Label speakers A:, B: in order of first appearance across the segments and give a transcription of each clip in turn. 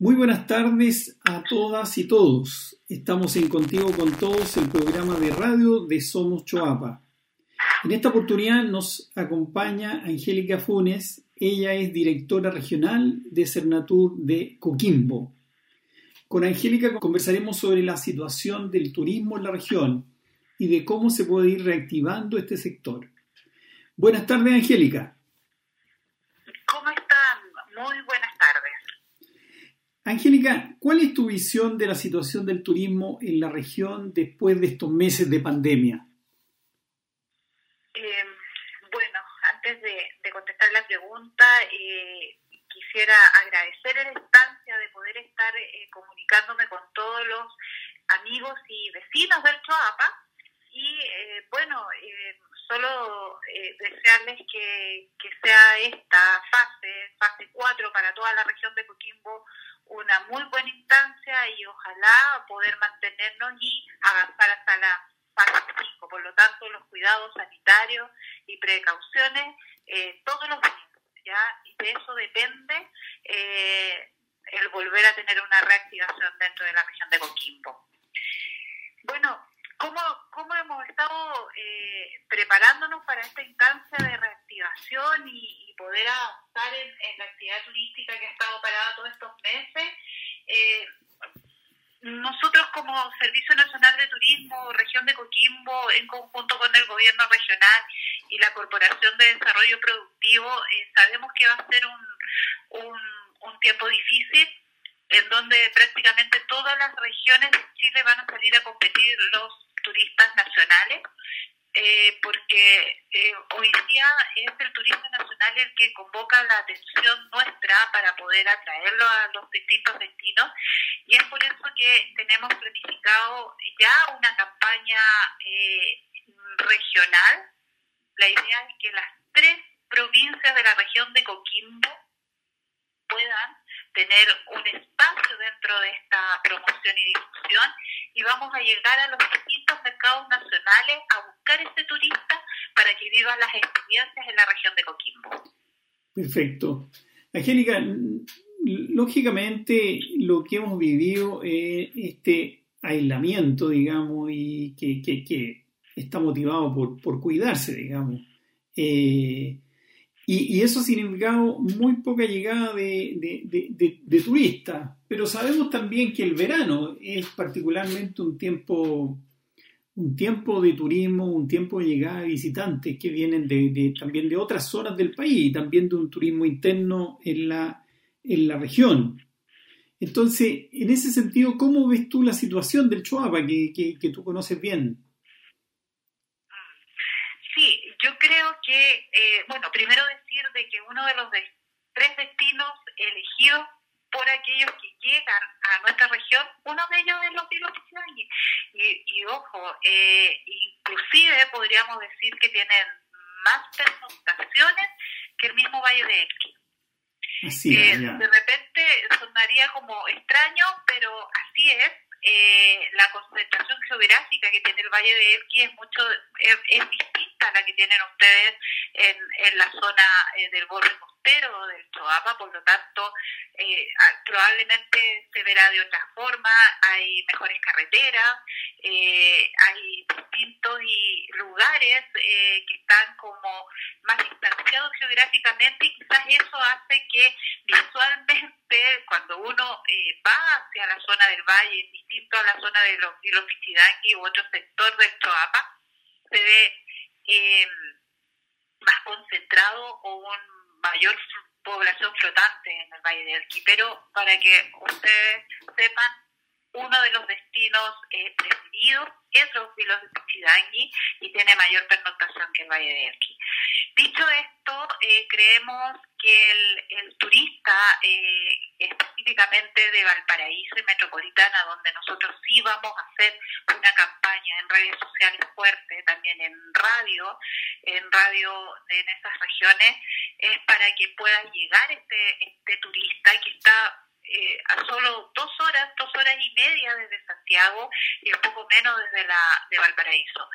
A: Muy buenas tardes a todas y todos. Estamos en Contigo con Todos, el programa de radio de Somos Choapa. En esta oportunidad nos acompaña Angélica Funes. Ella es directora regional de Cernatur de Coquimbo. Con Angélica conversaremos sobre la situación del turismo en la región y de cómo se puede ir reactivando este sector. Buenas tardes, Angélica.
B: ¿Cómo están? Muy buenas tardes.
A: Angélica, ¿cuál es tu visión de la situación del turismo en la región después de estos meses de pandemia?
B: Eh, bueno, antes de, contestar la pregunta, eh, quisiera agradecer la instancia de poder estar eh, comunicándome con todos los amigos y vecinos del Choapa. Y bueno, solo desearles que, que sea esta fase, fase 4 para toda la región de Coquimbo, una muy buena instancia y ojalá poder mantenernos y avanzar hasta la fase 5. Por lo tanto, los cuidados sanitarios y precauciones eh, todos los días, ¿ya? Y de eso depende eh, el volver a tener una reactivación dentro de la región de Coquimbo. Bueno, ¿cómo, cómo hemos estado eh, preparándonos para esta instancia de reactivación y, poder avanzar en, la actividad turística que ha estado parada todos estos meses? Eh, como Servicio Nacional de Turismo, región de Coquimbo, en conjunto con el gobierno regional y la Corporación de Desarrollo Productivo, eh, sabemos que va a ser un, un, un tiempo difícil en donde prácticamente todas las regiones de Chile van a salir a competir los turistas nacionales, eh, porque eh, hoy día es el turismo nacional el que convoca la atención nuestra para poder atraerlo a los distintos destinos y es por eso que tenemos planificado ya una campaña eh, regional. La idea es que las tres provincias de la región de Coquimbo puedan tener un espacio dentro de esta promoción y difusión y vamos a llegar a los distintos mercados nacionales a buscar ese turista para que viva las experiencias en la región de Coquimbo.
A: Perfecto. Angélica, lógicamente lo que hemos vivido es este aislamiento, digamos, y que, que, que está motivado por, por cuidarse, digamos. Eh, y, eso ha significado muy poca llegada de, turistas. Pero sabemos también que el verano es particularmente un tiempo, un tiempo de turismo, un tiempo de llegada de visitantes que vienen también de otras zonas del país y también de un turismo interno en la, en la región. Entonces, en ese sentido, ¿cómo ves tú la situación del Chuapa que, que tú conoces bien?
B: Yo creo que, eh, bueno, primero decir de que uno de los tres destinos elegidos por aquellos que llegan a nuestra región, uno de ellos es los vilos y, y ojo, eh, inclusive podríamos decir que tienen más pernoctaciones que el mismo Valle de Elqui. Eh, de repente sonaría como extraño, pero así es. Eh, la concentración geográfica que tiene el Valle de Elqui es mucho es, a la que tienen ustedes en, en la zona eh, del borde costero del Choapa, por lo tanto eh, probablemente se verá de otra forma, hay mejores carreteras, hay distintos y lugares que están como más distanciados geográficamente y quizás eso hace que visualmente cuando uno va hacia la zona del valle distinto a la zona de los, de los u otro sector del Choapa, se ve eh, más concentrado o un mayor población flotante en el Valle de Elqui. Pero para que ustedes sepan, uno de los destinos eh, preferidos es los vilos de Pichidangui y tiene mayor pernoctación que el Valle de Elqui. Dicho esto, eh, creemos que el, el turista, eh, específicamente de Valparaíso y Metropolitana, donde nosotros sí vamos a hacer una campaña en redes sociales fuerte, también en radio, en radio en esas regiones, es para que pueda llegar este, este turista que está eh, a solo dos horas, dos horas y media desde Santiago y un poco menos desde la de Valparaíso.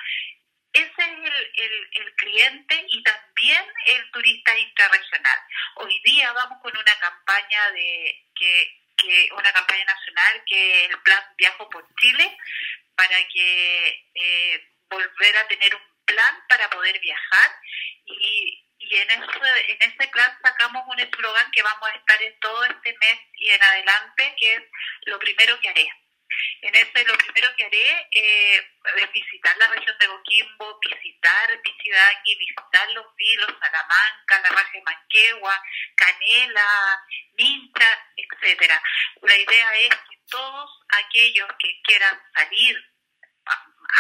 B: Ese es el, el, cliente y también el turista intrarregional. Hoy día vamos con una campaña de que que una campaña nacional que es el plan Viajo por Chile para que eh, volver a tener un plan para poder viajar y, y en ese, en ese plan sacamos un eslogan que vamos a estar en todo este mes y en adelante que es lo primero que haré. En ese lo primero que haré eh, es visitar la región de Coquimbo, visitar Pichidangui, visitar los vilos, Salamanca, la Raja de Manquegua, Canela, Mincha, etcétera. La idea es que todos aquellos que quieran salir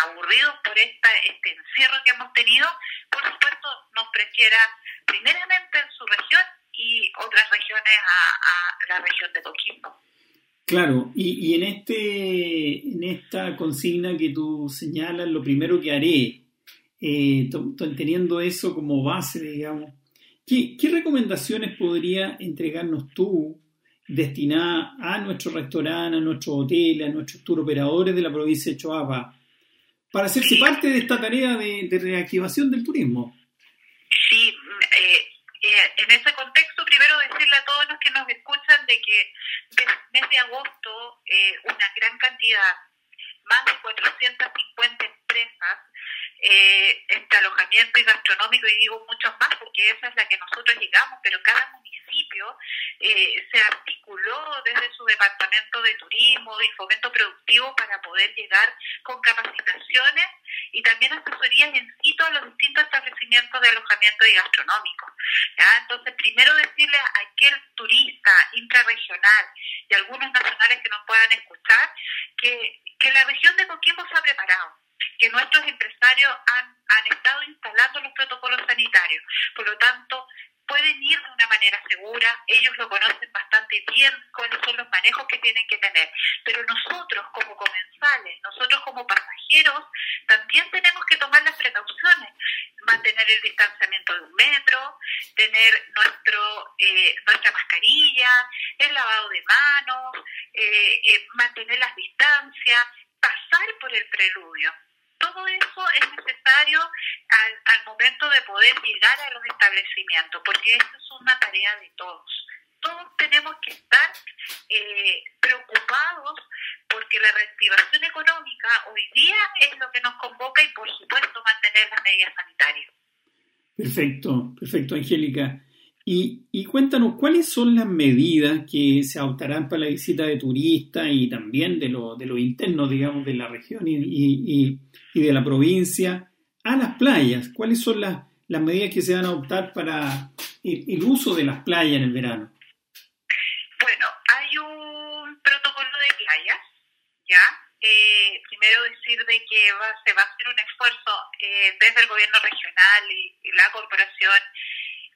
B: aburridos por esta, este encierro que hemos tenido, por supuesto nos prefiera primeramente en su región y otras regiones a, la región de Coquimbo.
A: Claro, y, y, en este en esta consigna que tú señalas, lo primero que haré, eh, teniendo eso como base, digamos, ¿qué, ¿qué, recomendaciones podría entregarnos tú destinada a nuestros restaurantes, a nuestros hoteles, a nuestros tour operadores de la provincia de Choapa, para hacerse parte de esta tarea de, reactivación del turismo?
B: Sí, eh, eh, en ese contexto, primero decirle a todos los que nos escuchan de que desde mes de agosto eh, una gran cantidad, más de 450 empresas, eh, entre alojamiento y gastronómico, y digo muchos más porque esa es la que nosotros llegamos, pero cada municipio eh, se articuló desde su departamento de turismo y fomento productivo para poder llegar con capacitaciones y también asesorías en sitio a los distintos establecimientos de alojamiento y gastronómico. ¿ya? Entonces, primero decirle a aquel turista intrarregional y algunos nacionales que nos puedan escuchar que, que la región de Coquimbo se ha preparado que nuestros empresarios han, han estado instalando los protocolos sanitarios. Por lo tanto, pueden ir de una manera segura, ellos lo conocen bastante bien, cuáles son los manejos que tienen que tener, pero nosotros como comensales, nosotros como pasajeros, también tenemos que tomar las precauciones, mantener el distanciamiento de un metro, tener nuestro eh, nuestra mascarilla, el lavado de manos, eh, eh, mantener las distancias, pasar por el preludio. Todo eso es necesario al, momento de poder llegar a los establecimientos, porque esto es una tarea de todos. Todos tenemos que estar eh, preocupados porque la reactivación económica hoy día es lo que nos convoca y por supuesto mantener las medidas sanitarias.
A: Perfecto, perfecto, Angélica. Y, y, cuéntanos, ¿cuáles son las medidas que se adoptarán para la visita de turistas y también de lo, de lo interno, digamos, de la región y de la provincia a las playas? ¿Cuáles son las, las medidas que se van a adoptar para el, el, uso de las playas en el verano?
B: Bueno, hay un protocolo de playas, ¿ya? Eh, primero decir de que va, se va a hacer un esfuerzo eh, desde el gobierno regional y, la corporación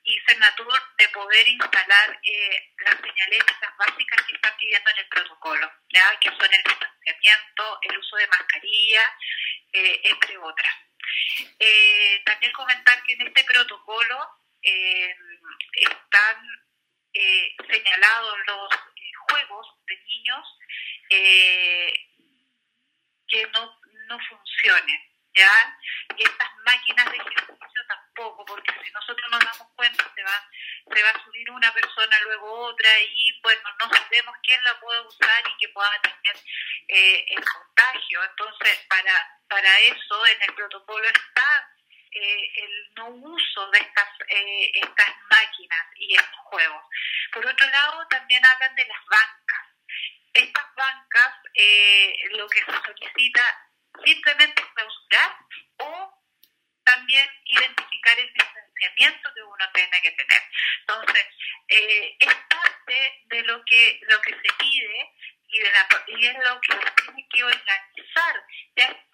B: y Senatur de poder instalar eh, las señaléticas básicas que están pidiendo en el protocolo, que son el distanciamiento, el uso de mascarilla, eh, entre otras. Eh, también comentar que en este protocolo eh, están señalados los juegos de niños que no, no funcionen. ¿Ya? Y estas máquinas de ejercicio tampoco, porque si nosotros nos damos cuenta se va, se va a subir una persona, luego otra, y bueno, no sabemos quién la puede usar y que pueda tener eh, el contagio. Entonces, para para eso en el protocolo está eh, el no uso de estas, eh, estas máquinas y estos juegos. Por otro lado, también hablan de las bancas. Estas bancas, eh, lo que se solicita simplemente es clausurar o también identificar el distanciamiento que uno tiene que tener. Entonces, eh, es parte de lo que, lo que se pide y, de la, y es lo que se tiene que organizar, ya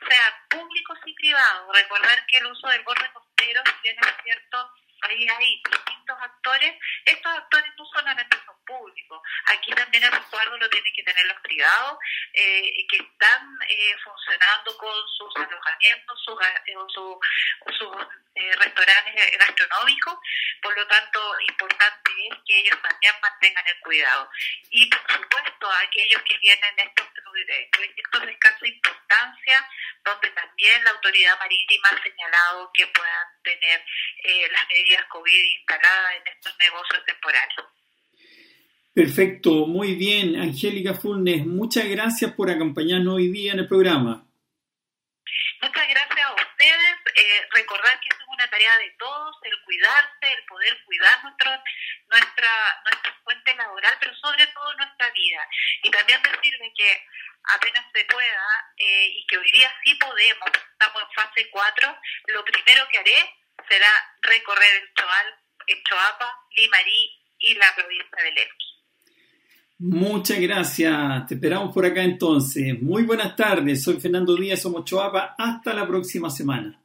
B: públicos y privados. Recordar que el uso del borde costero, si bien es cierto, ahí hay distintos actores, estos actores no solamente son públicos, aquí también el resguardo lo tienen que tener los privados, eh, que están eh, funcionando con sus alojamientos, sus, eh, su, sus eh, restaurantes gastronómicos, por lo tanto, importante es que ellos también mantengan el cuidado. Y, por supuesto, aquellos que tienen estos proyectos de escasa importancia, donde también la autoridad marítima ha señalado que puedan tener eh, las medidas COVID instaladas en estos negocios temporales.
A: Perfecto, muy bien. Angélica Fulnes, muchas gracias por acompañarnos hoy día en el programa.
B: Muchas gracias a ustedes. Eh, recordar que es una tarea de todos, el cuidarse, el poder cuidar nuestro, nuestra, nuestra fuente laboral, pero sobre todo nuestra vida. Y también decirle que apenas se pueda eh, y que hoy día sí podemos, estamos en fase 4, lo primero que haré será recorrer el Choal, el Choapa, Limarí y la provincia de Lesqui.
A: Muchas gracias. Te esperamos por acá entonces. Muy buenas tardes. Soy Fernando Díaz, somos Choapa. Hasta la próxima semana.